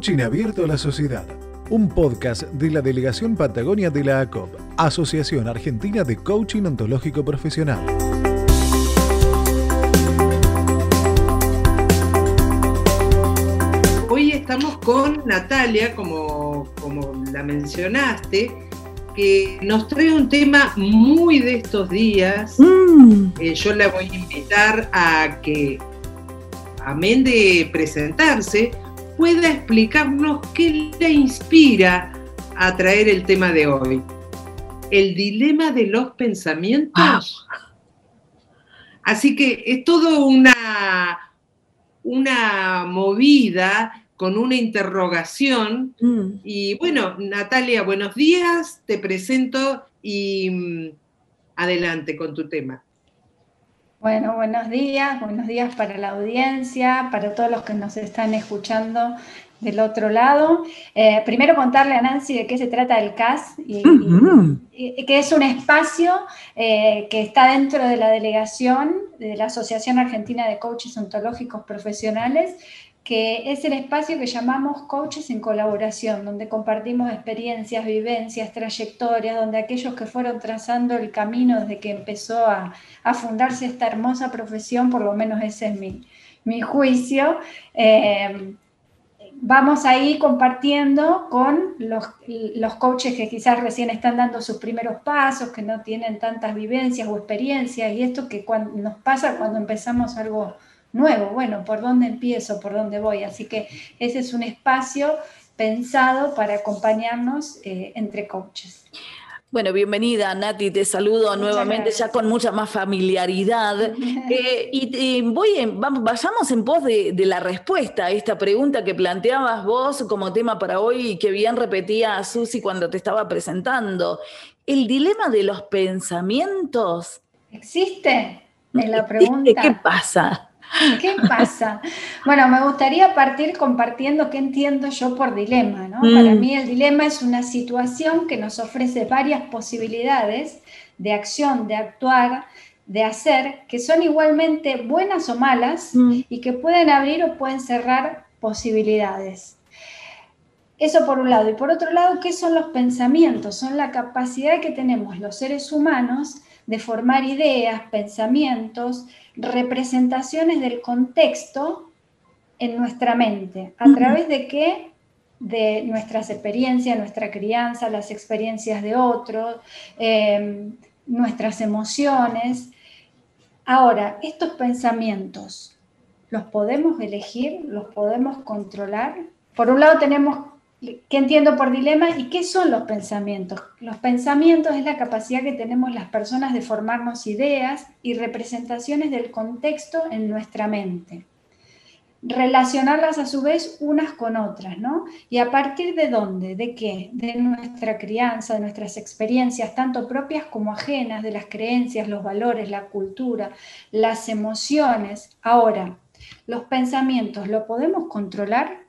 Coaching Abierto a la Sociedad, un podcast de la Delegación Patagonia de la ACOP, Asociación Argentina de Coaching Ontológico Profesional. Hoy estamos con Natalia, como, como la mencionaste, que nos trae un tema muy de estos días. Mm. Eh, yo la voy a invitar a que, amén de presentarse, pueda explicarnos qué le inspira a traer el tema de hoy. El dilema de los pensamientos. Así que es todo una, una movida con una interrogación. Mm. Y bueno, Natalia, buenos días, te presento y mm, adelante con tu tema. Bueno, buenos días, buenos días para la audiencia, para todos los que nos están escuchando del otro lado. Eh, primero contarle a Nancy de qué se trata el CAS y, Ujú. y- y que es un espacio eh, que está dentro de la delegación de la Asociación Argentina de Coaches Ontológicos Profesionales, que es el espacio que llamamos Coaches en Colaboración, donde compartimos experiencias, vivencias, trayectorias, donde aquellos que fueron trazando el camino desde que empezó a, a fundarse esta hermosa profesión, por lo menos ese es mi, mi juicio, eh, vamos ahí compartiendo con los, los coaches que quizás recién están dando sus primeros pasos, que no tienen tantas vivencias o experiencias, y esto que cuando, nos pasa cuando empezamos algo nuevo, bueno, ¿por dónde empiezo? ¿Por dónde voy? Así que ese es un espacio pensado para acompañarnos eh, entre coaches. Bueno, bienvenida Nati, te saludo Muchas nuevamente gracias. ya con mucha más familiaridad. Eh, y voy en- vamos, vayamos en pos de, de la respuesta a esta pregunta que planteabas vos como tema para hoy y que bien repetía Susi cuando te estaba presentando. El dilema de los pensamientos. ¿Existe? Es la pregunta. ¿Qué pasa? ¿Qué pasa? Bueno, me gustaría partir compartiendo qué entiendo yo por dilema, ¿no? Mm. Para mí el dilema es una situación que nos ofrece varias posibilidades de acción, de actuar, de hacer, que son igualmente buenas o malas Mm. y que pueden abrir o pueden cerrar posibilidades. Eso por un lado. Y por otro lado, ¿qué son los pensamientos? Son la capacidad que tenemos los seres humanos de formar ideas, pensamientos, representaciones del contexto en nuestra mente. ¿A través de qué? De nuestras experiencias, nuestra crianza, las experiencias de otros, eh, nuestras emociones. Ahora, estos pensamientos, ¿los podemos elegir? ¿Los podemos controlar? Por un lado tenemos qué entiendo por dilema y qué son los pensamientos. Los pensamientos es la capacidad que tenemos las personas de formarnos ideas y representaciones del contexto en nuestra mente. Relacionarlas a su vez unas con otras, ¿no? Y a partir de dónde, de qué, de nuestra crianza, de nuestras experiencias, tanto propias como ajenas, de las creencias, los valores, la cultura, las emociones. Ahora, los pensamientos, ¿lo podemos controlar?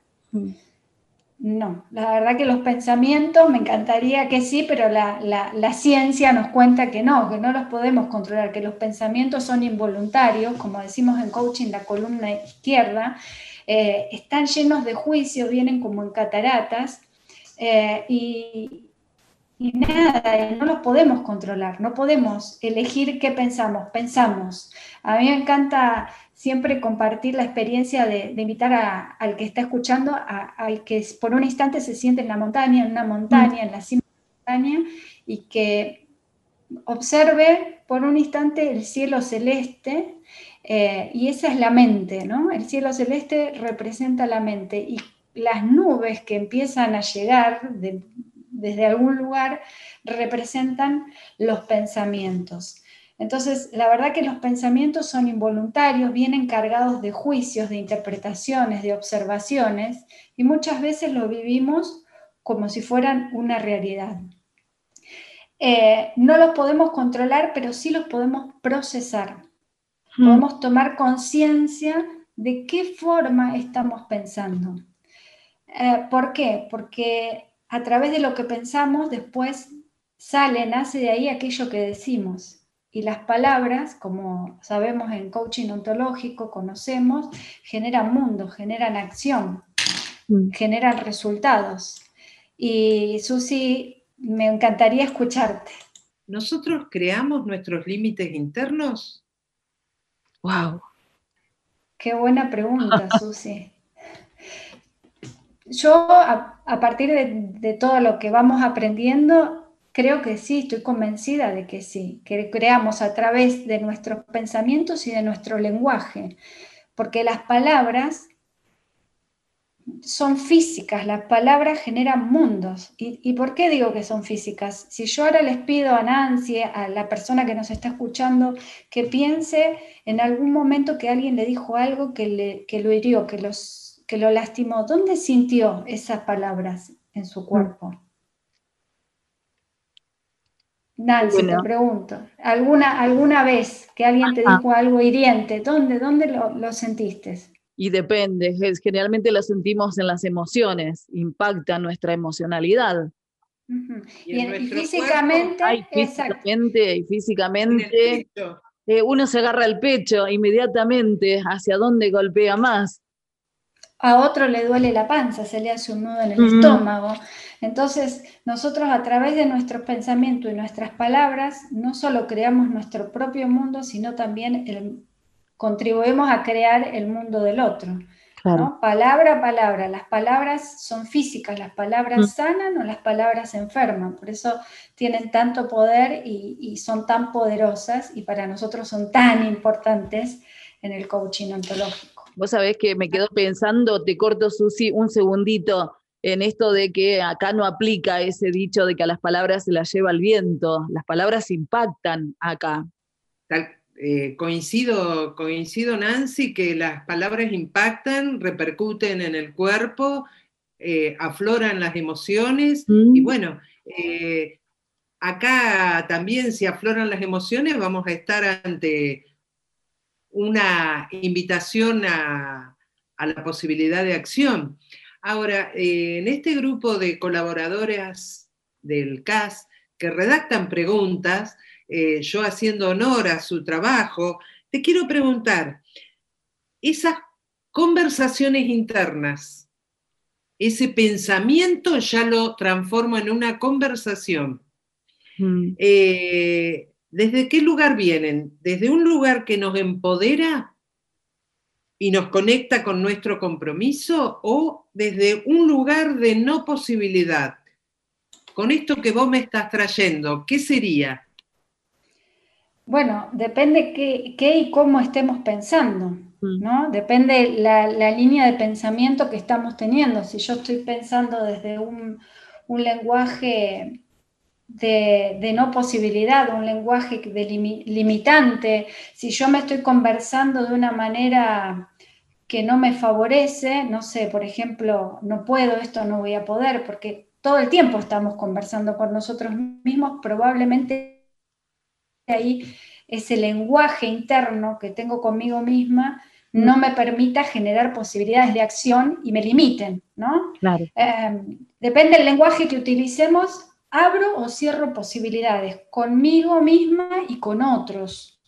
No, la verdad que los pensamientos me encantaría que sí, pero la, la- ciencia nos cuenta que no, que no los podemos controlar, que los pensamientos son involuntarios, como decimos en coaching, la columna izquierda, eh, están llenos de juicios, vienen como en cataratas, eh, y, nada, no los podemos controlar, no podemos elegir qué pensamos, pensamos. A mí me encanta siempre compartir la experiencia de, de invitar a- al que está escuchando, a- al que por un instante se siente en la montaña, en una montaña, en la cima de la montaña, y que observe por un instante el cielo celeste, eh, y esa es la mente, ¿no? El cielo celeste representa la mente, y las nubes que empiezan a llegar de- desde algún lugar representan los pensamientos. Entonces, la verdad que los pensamientos son involuntarios, vienen cargados de juicios, de interpretaciones, de observaciones, y muchas veces lo vivimos como si fueran una realidad. Eh, no los podemos controlar, pero sí los podemos procesar. Podemos tomar conciencia de qué forma estamos pensando. Eh, ¿Por qué? Porque a través de lo que pensamos después sale, nace de ahí aquello que decimos. Y las palabras, como sabemos en coaching ontológico, conocemos, generan mundo, generan acción. mm. generan resultados. Y Susi, me encantaría escucharte. ¿Nosotros creamos nuestros límites internos? ¡Wow! Qué buena pregunta, Susi. Yo, a, partir de, todo lo que vamos aprendiendo, creo que sí, estoy convencida de que sí, que creamos a través de nuestros pensamientos y de nuestro lenguaje, porque las palabras son físicas, las palabras generan mundos. ¿Y, por qué digo que son físicas? Si yo ahora les pido a Nancy, a la persona que nos está escuchando, que piense en algún momento que alguien le dijo algo que, le, que lo hirió, que, los, que lo lastimó, ¿dónde sintió esas palabras en su cuerpo? Nancy, te pregunto, ¿alguna, ¿alguna vez que alguien te dijo algo hiriente, dónde, dónde lo, lo sentiste? y depende, generalmente lo sentimos en las emociones, impacta nuestra emocionalidad. Y, físicamente, físicamente, y físicamente eh, uno se agarra el pecho inmediatamente, hacia dónde golpea más. A otro le duele la panza, se le hace un nudo en el estómago. Entonces, nosotros a través de nuestros pensamientos y nuestras palabras, no solo creamos nuestro propio mundo, sino también el, contribuimos a crear el mundo del otro. Palabra a palabra, las palabras son físicas, las palabras mm. sanan o las palabras enferman, por eso tienen tanto poder y, son tan poderosas y para nosotros son tan importantes en el coaching ontológico. Vos sabés que me quedo pensando, te corto Susi un segundito, en esto de que acá no aplica ese dicho de que a las palabras se las lleva el viento, las palabras impactan acá. Tal, eh, coincido, coincido, Nancy, que las palabras impactan, repercuten en el cuerpo, eh, afloran las emociones y mm. bueno, eh, acá también si afloran las emociones vamos a estar ante una invitación a, a la posibilidad de acción. Ahora, en este grupo de colaboradoras del CAS que redactan preguntas, eh, yo haciendo honor a su trabajo, te quiero preguntar, esas conversaciones internas, ese pensamiento ya lo transformo en una conversación. Mm. Eh, ¿Desde qué lugar vienen? ¿Desde un lugar que nos empodera y nos conecta con nuestro compromiso o desde un lugar de no posibilidad? Con esto que vos me estás trayendo, ¿qué sería? Bueno, depende qué, y cómo estemos pensando, mm. ¿no? Depende la, la, línea de pensamiento que estamos teniendo. Si yo estoy pensando desde un, lenguaje de, no posibilidad, un lenguaje de limitante, si yo me estoy conversando de una manera que no me favorece, no sé, por ejemplo, no puedo, esto no voy a poder, porque todo el tiempo estamos conversando con nosotros mismos, probablemente ahí ese lenguaje interno que tengo conmigo misma no me permita generar posibilidades de acción y me limiten, ¿no? Em, depende del lenguaje que utilicemos, abro o cierro posibilidades conmigo misma y con otros,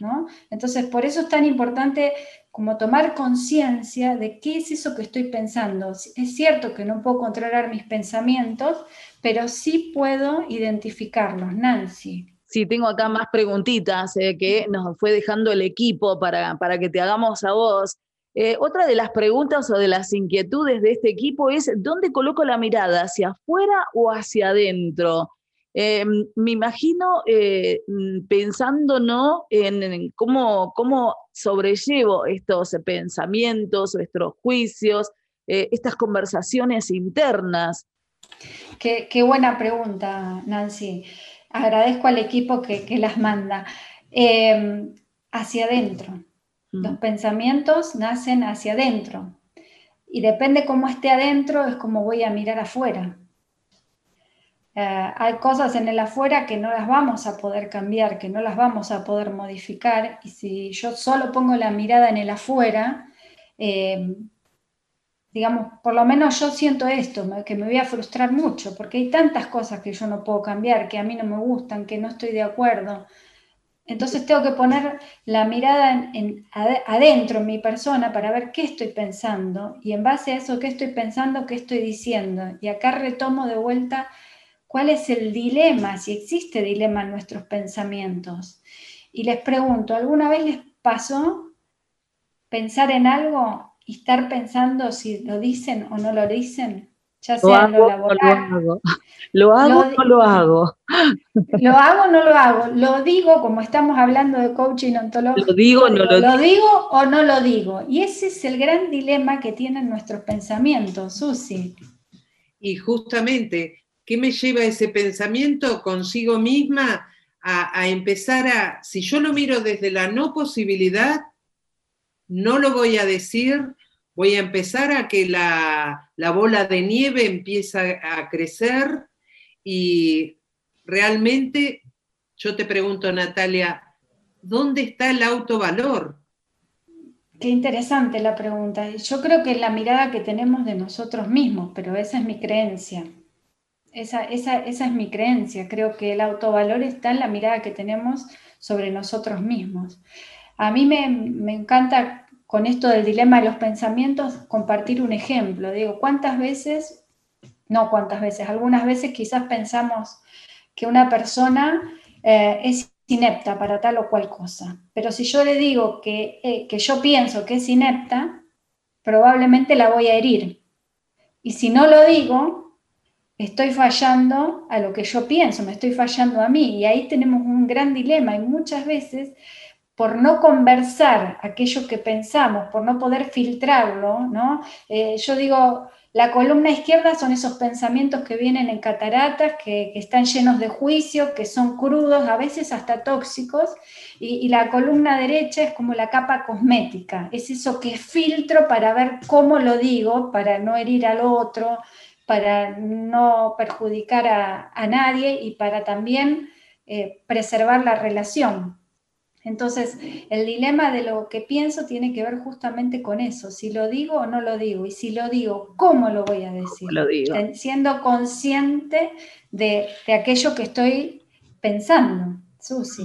¿no? Entonces, por eso es tan importante como tomar conciencia de qué es eso que estoy pensando. Es cierto que no puedo controlar mis pensamientos, pero sí puedo identificarlos, Nancy. Sí, tengo acá más preguntitas eh, que nos fue dejando el equipo para, para que te hagamos a vos. Eh, otra de las preguntas o de las inquietudes de este equipo es, ¿dónde coloco la mirada? ¿Hacia afuera o hacia adentro? Eh, me imagino mm, pensando ¿no? en, cómo, cómo sobrellevo estos pensamientos, estos juicios, estas conversaciones internas. Qué, buena pregunta, Nancy agradezco al equipo que, las manda. Em, hacia adentro. Mm. Los pensamientos nacen hacia adentro. Y depende cómo esté adentro, es como voy a mirar afuera. Eh, hay cosas en el afuera que no las vamos a poder cambiar, que no las vamos a poder modificar. Y si yo solo pongo la mirada en el afuera, em, digamos, por lo menos yo siento esto, que me voy a frustrar mucho, porque hay tantas cosas que yo no puedo cambiar, que a mí no me gustan, que no estoy de acuerdo. Entonces tengo que poner la mirada en, adentro en mi persona para ver qué estoy pensando y en base a eso qué estoy pensando, qué estoy diciendo. Y acá retomo de vuelta cuál es el dilema, si existe dilema en nuestros pensamientos. Y les pregunto, ¿alguna vez les pasó pensar en algo y estar pensando si lo dicen o no lo dicen? Ya sea lo hago, lo hago. ¿Lo hago o no lo hago? ¿Lo hago o no lo hago? Lo digo, como estamos hablando de coaching ontológico. ¿Lo digo o no lo, lo digo? o no lo digo? Y ese es el gran dilema que tienen nuestros pensamientos, Susi. Y justamente, ¿qué me lleva ese pensamiento consigo misma a, a empezar a, si yo lo miro desde la no posibilidad, no lo voy a decir, voy a empezar a que la, bola de nieve empiece a crecer y realmente yo te pregunto, Natalia, ¿dónde está el autovalor? Qué interesante la pregunta. Yo creo que es la mirada que tenemos de nosotros mismos, pero esa es mi creencia. Esa, esa, esa es mi creencia. Creo que el autovalor está en la mirada que tenemos sobre nosotros mismos. A mí me, me encanta con esto del dilema de los pensamientos, compartir un ejemplo. Digo, ¿cuántas veces, no cuántas veces, algunas veces quizás pensamos que una persona eh, es inepta para tal o cual cosa, pero si yo le digo que, eh, que yo pienso que es inepta, probablemente la voy a herir. Y si no lo digo, estoy fallando a lo que yo pienso, me estoy fallando a mí. Y ahí tenemos un gran dilema y muchas veces por no conversar aquello que pensamos, por no poder filtrarlo, ¿no? Eh, yo digo, la columna izquierda son esos pensamientos que vienen en cataratas, que, están llenos de juicio, que son crudos, a veces hasta tóxicos, y, la columna derecha es como la capa cosmética, es eso que filtro para ver cómo lo digo, para no herir al otro, para no perjudicar a, a nadie y para también eh, preservar la relación. Entonces, el dilema de lo que pienso tiene que ver justamente con eso, si lo digo o no lo digo, y si lo digo, ¿cómo lo voy a decir? Lo digo. Siendo consciente de, aquello que estoy pensando, Susi.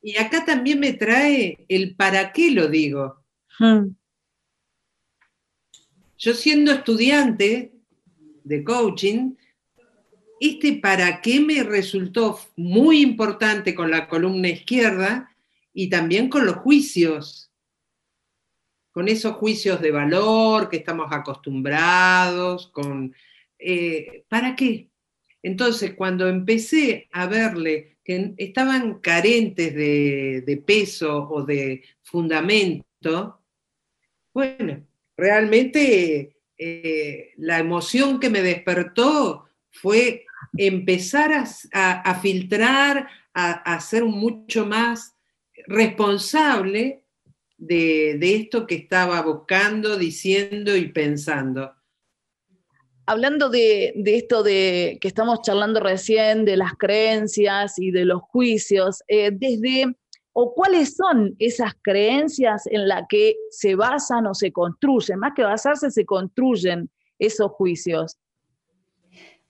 Y acá también me trae el para qué lo digo. Yo siendo estudiante de coaching, este para qué me resultó muy importante con la columna izquierda, y también con los juicios, con esos juicios de valor que estamos acostumbrados, con... Eh, ¿Para qué? Entonces, cuando empecé a verle que estaban carentes de, peso o de fundamento, bueno, realmente eh, la emoción que me despertó fue empezar a, filtrar, a, a, ser mucho más responsable de, esto que estaba buscando, diciendo y pensando. Hablando de, esto de que estamos charlando recién, de las creencias y de los juicios, eh, desde o cuáles son esas creencias en las que se basan o se construyen, más que basarse, se construyen esos juicios.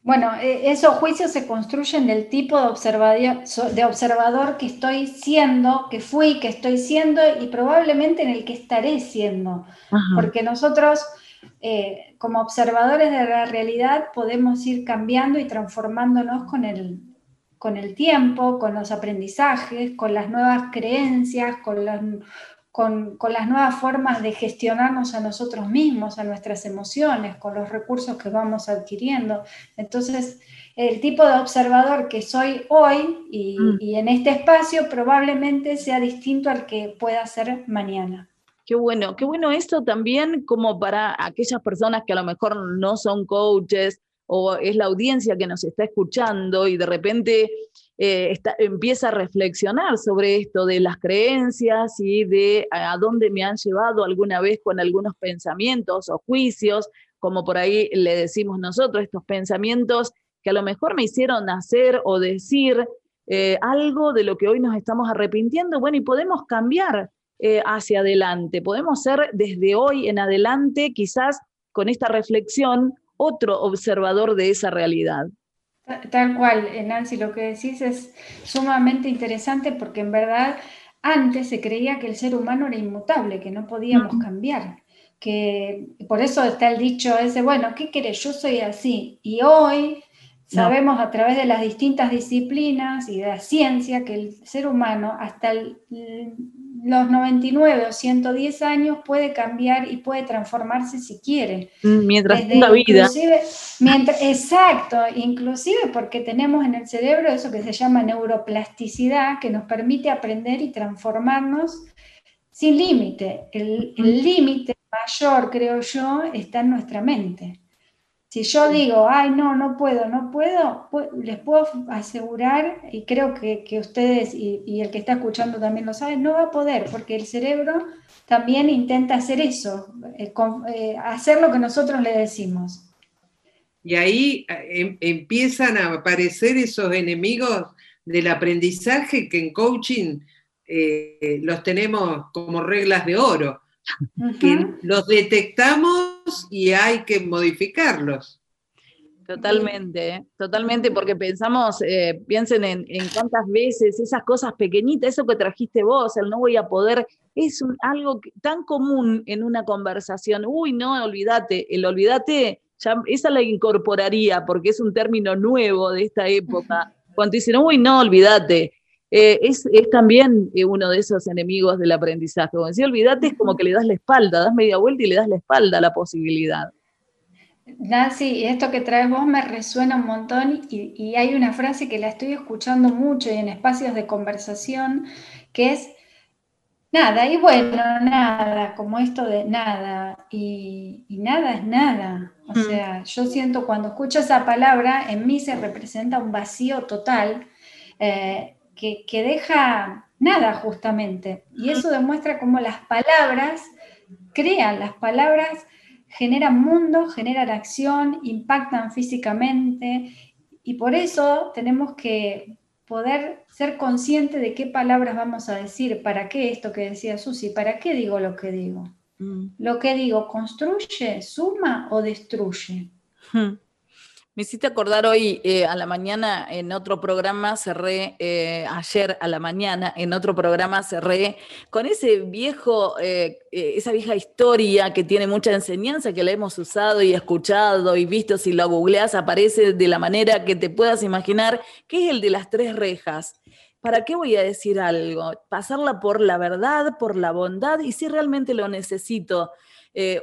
Bueno, e, esos juicios se construyen del tipo de observador, de observador que estoy siendo, que fui, que estoy siendo y probablemente en el que estaré siendo. Porque nosotros, eh, como observadores de la realidad, podemos ir cambiando y transformándonos con el, con el tiempo, con los aprendizajes, con las nuevas creencias, con las con, las nuevas formas de gestionarnos a nosotros mismos, a nuestras emociones, con los recursos que vamos adquiriendo. Entonces, el tipo de observador que soy hoy y, mm. y en este espacio probablemente sea distinto al que pueda ser mañana. Qué bueno, qué bueno esto también como para aquellas personas que a lo mejor no son coaches o es la audiencia que nos está escuchando y de repente eh, empieza a reflexionar sobre esto de las creencias y de a dónde me han llevado alguna vez con algunos pensamientos o juicios, como por ahí le decimos nosotros, estos pensamientos que a lo mejor me hicieron hacer o decir eh, algo de lo que hoy nos estamos arrepintiendo, bueno, y podemos cambiar eh, hacia adelante, podemos ser desde hoy en adelante, quizás con esta reflexión, otro observador de esa realidad. Tal cual, eh, Nancy, lo que decís es sumamente interesante porque en verdad antes se creía que el ser humano era inmutable, que no podíamos cambiar, que por eso está el dicho ese, bueno, ¿qué querés? Yo soy así. Y hoy sabemos a través de las distintas disciplinas y de la ciencia que el ser humano hasta el, los 99 o 110 años puede cambiar y puede transformarse si quiere. Mm, mientras tenga vida. Mientras, exacto, inclusive porque tenemos en el cerebro eso que se llama neuroplasticidad, que nos permite aprender y transformarnos sin límite. El límite mayor, creo yo, está en nuestra mente. Si yo digo, ay, no, no puedo, no puedo, les puedo asegurar, y creo que, ustedes y, el que está escuchando también lo saben, no va a poder, porque el cerebro también intenta hacer eso, eh, eh, hacer lo que nosotros le decimos. Y ahí eh, em, empiezan a aparecer esos enemigos del aprendizaje que en coaching los tenemos como reglas de oro que los detectamos y hay que modificarlos. Totalmente, totalmente, porque pensamos, eh, piensen en, cuántas veces esas cosas pequeñitas, eso que trajiste vos, el no voy a poder, es algo tan común en una conversación. Uy, no, olvídate, el olvídate, ya, esa la incorporaría porque es un término nuevo de esta época. Cuando dicen, uy, no, olvídate, eh, es, también eh, uno de esos enemigos del aprendizaje. Como decía, olvídate, es como que le das la espalda, das media vuelta y le das la espalda a la posibilidad. Nancy, esto que traes vos me resuena un montón y, y, hay una frase que la estoy escuchando mucho y en espacios de conversación, que es nada, y bueno, nada, como esto de nada, y, nada es nada. O mm. sea, yo siento cuando escucho esa palabra, en mí se representa un vacío total. Eh, que, deja nada justamente. Y eso demuestra cómo las palabras crean, las palabras generan mundo, generan acción, impactan físicamente y por eso tenemos que poder ser conscientes de qué palabras vamos a decir, para qué esto que decía Susi, para qué digo lo que digo. Mm. Lo que digo, ¿construye, suma o destruye? Hmm. Me hiciste acordar hoy eh, a la mañana en otro programa, cerré, eh, ayer a la mañana en otro programa cerré con ese viejo, eh, esa vieja historia que tiene mucha enseñanza, que la hemos usado y escuchado y visto, si lo googleas aparece de la manera que te puedas imaginar, que es el de las tres rejas. ¿Para qué voy a decir algo? Pasarla por la verdad, por la bondad y si realmente lo necesito eh,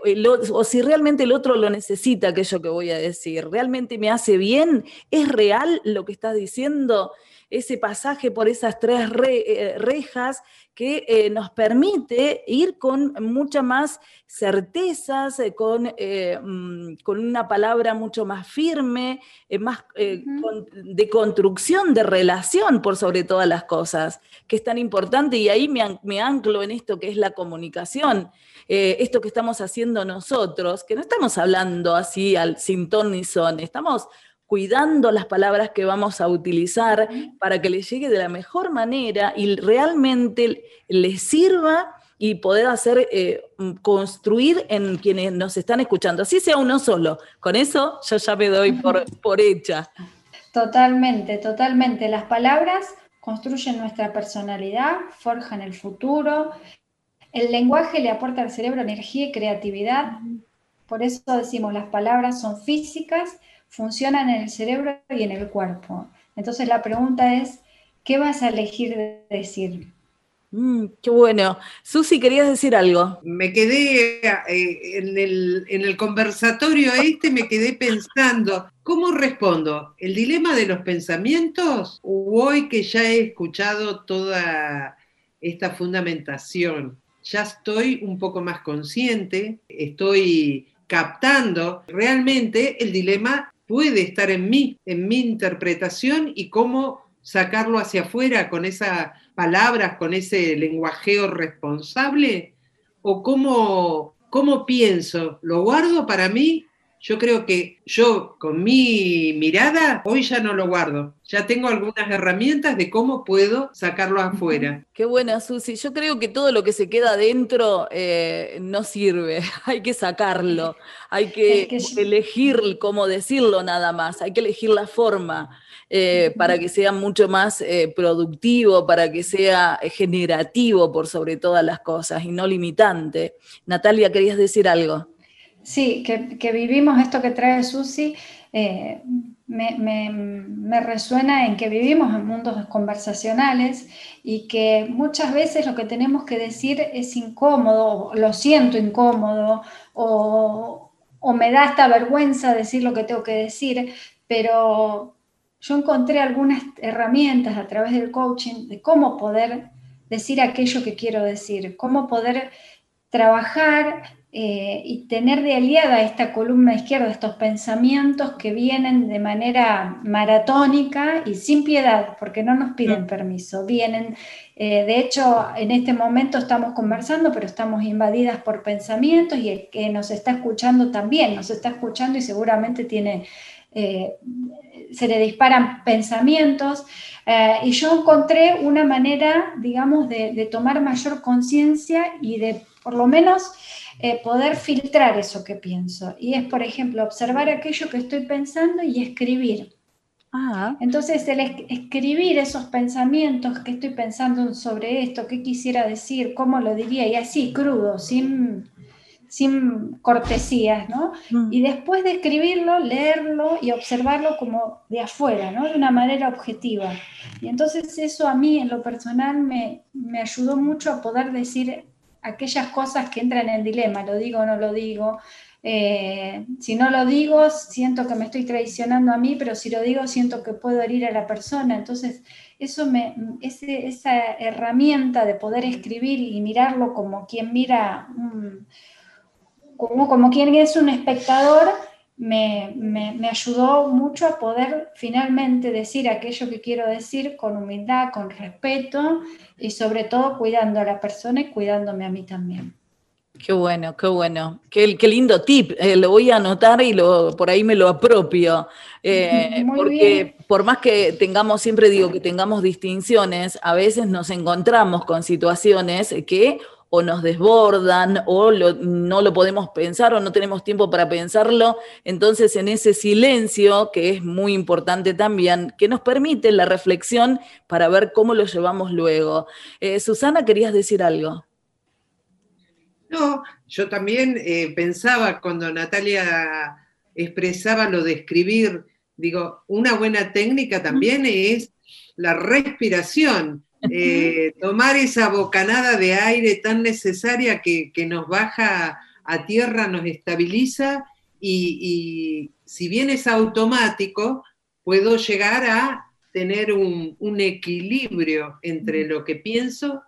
o si realmente el otro lo necesita, aquello que voy a decir, realmente me hace bien, es real lo que estás diciendo, ese pasaje por esas tres eh, rejas que eh, nos permite ir con mucha más certezas, con, mm, con, una palabra mucho más firme, más de construcción, de relación por sobre todas las cosas, que es tan importante y ahí me, me anclo en esto que es la comunicación. Eh, esto que estamos haciendo nosotros, que no estamos hablando así al, sin ton ni son, estamos cuidando las palabras que vamos a utilizar para que les llegue de la mejor manera y realmente les sirva y poder hacer, eh, construir en quienes nos están escuchando, así sea uno solo. Con eso yo ya me doy por, por hecha. Totalmente, totalmente. Las palabras construyen nuestra personalidad, forjan el futuro, el lenguaje le aporta al cerebro energía y creatividad. Por eso decimos, las palabras son físicas, funcionan en el cerebro y en el cuerpo. Entonces la pregunta es, ¿qué vas a elegir decir? Mm, qué bueno. Susi, querías decir algo. Me quedé eh, en, el, en, el, conversatorio este, me quedé pensando, ¿cómo respondo? ¿El dilema de los pensamientos? ¿O hoy que ya he escuchado toda esta fundamentación? ya estoy un poco más consciente, estoy captando realmente el dilema puede estar en mí, en mi interpretación y cómo sacarlo hacia afuera con esas palabras, con ese lenguajeo responsable, o cómo, cómo pienso, lo guardo para mí Yo creo que yo con mi mirada hoy ya no lo guardo. Ya tengo algunas herramientas de cómo puedo sacarlo afuera. Qué buena, Susi. Yo creo que todo lo que se queda adentro eh, no sirve. Hay que sacarlo. Hay que, elegir cómo decirlo nada más. Hay que elegir la forma. Eh, para que sea mucho más eh, productivo, para que sea generativo por sobre todas las cosas y no limitante. Natalia, ¿querías decir algo? Sí, que, vivimos esto que trae Susi, eh, me, resuena en que vivimos en mundos conversacionales y que muchas veces lo que tenemos que decir es incómodo, lo siento incómodo, o, o me da esta vergüenza decir lo que tengo que decir, pero yo encontré algunas herramientas a través del coaching de cómo poder decir aquello que quiero decir, cómo poder trabajar eh, y tener de aliada esta columna izquierda, estos pensamientos que vienen de manera maratónica y sin piedad, porque no nos piden mm. permiso. Vienen, eh, de hecho, en este momento estamos conversando, pero estamos invadidas por pensamientos y el que nos está escuchando también nos está escuchando y seguramente tiene, eh, se le disparan pensamientos. y yo encontré una manera, digamos, de tomar mayor conciencia y de, por lo menos, eh, poder filtrar eso que pienso. Y es, por ejemplo, observar aquello que estoy pensando y escribir. Ah. Entonces, el escribir esos pensamientos que estoy pensando sobre esto, qué quisiera decir, cómo lo diría, y así, crudo, sin, sin cortesías, ¿no? Mm. Y después de escribirlo, leerlo y observarlo como de afuera, ¿no? De una manera objetiva. Y entonces eso a mí en lo personal me, me ayudó mucho a poder decir aquellas cosas que entran en el dilema, lo digo o no lo digo. Eh, si no lo digo, siento que me estoy traicionando a mí, pero si lo digo, siento que puedo herir a la persona. Entonces, eso me, esa herramienta de poder escribir y mirarlo como quien mira, como, como quien es un espectador, me, me, ayudó mucho a poder finalmente decir aquello que quiero decir con humildad, con respeto y sobre todo cuidando a la persona y cuidándome a mí también. Qué bueno, qué bueno. Qué, qué lindo tip. Eh, lo voy a anotar y lo, por ahí me lo apropio. Eh, porque por más que tengamos, siempre digo que tengamos distinciones, a veces nos encontramos con situaciones que o nos desbordan o no lo podemos pensar o no tenemos tiempo para pensarlo. Entonces, en ese silencio, que es muy importante también, que nos permite la reflexión para ver cómo lo llevamos luego. Eh, Susana, ¿querías decir algo? No, yo también eh, pensaba cuando Natalia expresaba lo de escribir, digo, una buena técnica también es la respiración eh, tomar esa bocanada de aire tan necesaria que, nos baja a tierra, nos estabiliza y, si bien es automático, puedo llegar a tener un, un equilibrio entre lo que pienso,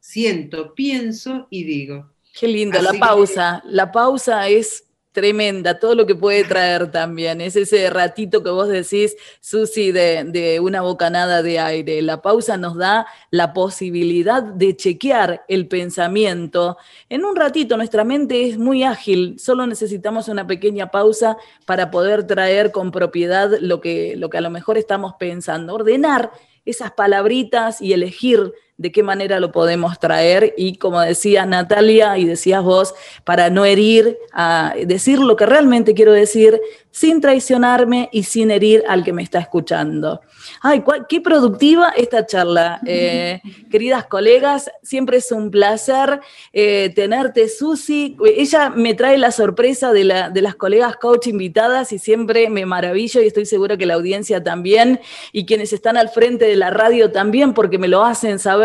siento, pienso y digo. Qué lindo, la pausa. La pausa es tremenda, todo lo que puede traer también. Es ese ratito que vos decís, Susi, de, una bocanada de aire. La pausa nos da la posibilidad de chequear el pensamiento. En un ratito nuestra mente es muy ágil, solo necesitamos una pequeña pausa para poder traer con propiedad lo que, lo que a lo mejor estamos pensando. Ordenar esas palabritas y elegir de qué manera lo podemos traer y como decía Natalia y decías vos, para no herir, a decir lo que realmente quiero decir sin traicionarme y sin herir al que me está escuchando. Ay, qué productiva esta charla. Eh, queridas colegas, siempre es un placer eh, tenerte, Susi. Ella me trae la sorpresa de, las colegas coach invitadas y siempre me maravillo y estoy segura que la audiencia también y quienes están al frente de la radio también porque me lo hacen saber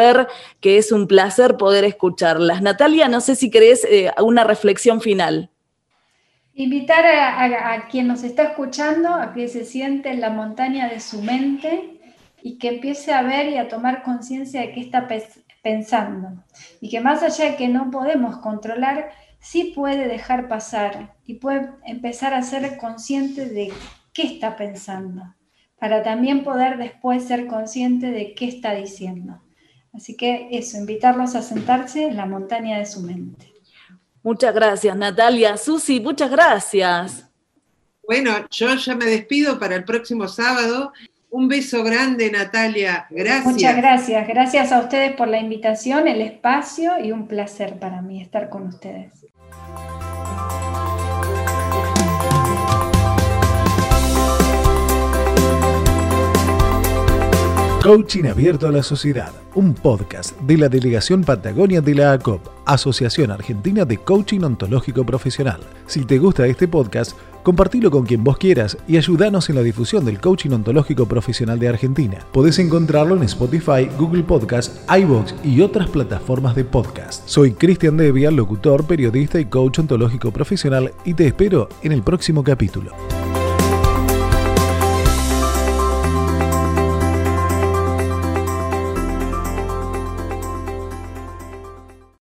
que es un placer poder escucharlas. Natalia, no sé si querés eh, una reflexión final. Invitar a, quien nos está escuchando a que se siente en la montaña de su mente y que empiece a ver y a tomar conciencia de qué está pensando. Y que más allá de que no podemos controlar, sí puede dejar pasar y puede empezar a ser consciente de qué está pensando, para también poder después ser consciente de qué está diciendo. Así que eso, invitarlos a sentarse en la montaña de su mente. Muchas gracias, Natalia. Susi, muchas gracias. Bueno, yo ya me despido para el próximo sábado. Un beso grande, Natalia. Gracias. Muchas gracias. Gracias a ustedes por la invitación, el espacio y un placer para mí estar con ustedes. Coaching Abierto a la Sociedad, un podcast de la Delegación Patagonia de la ACOP, Asociación Argentina de Coaching Ontológico Profesional. Si te gusta este podcast, compartilo con quien vos quieras y ayúdanos en la difusión del coaching ontológico profesional de Argentina. Podés encontrarlo en Spotify, Google Podcast, iVoox y otras plataformas de podcast. Soy Cristian Devia, locutor, periodista y coach ontológico profesional y te espero en el próximo capítulo.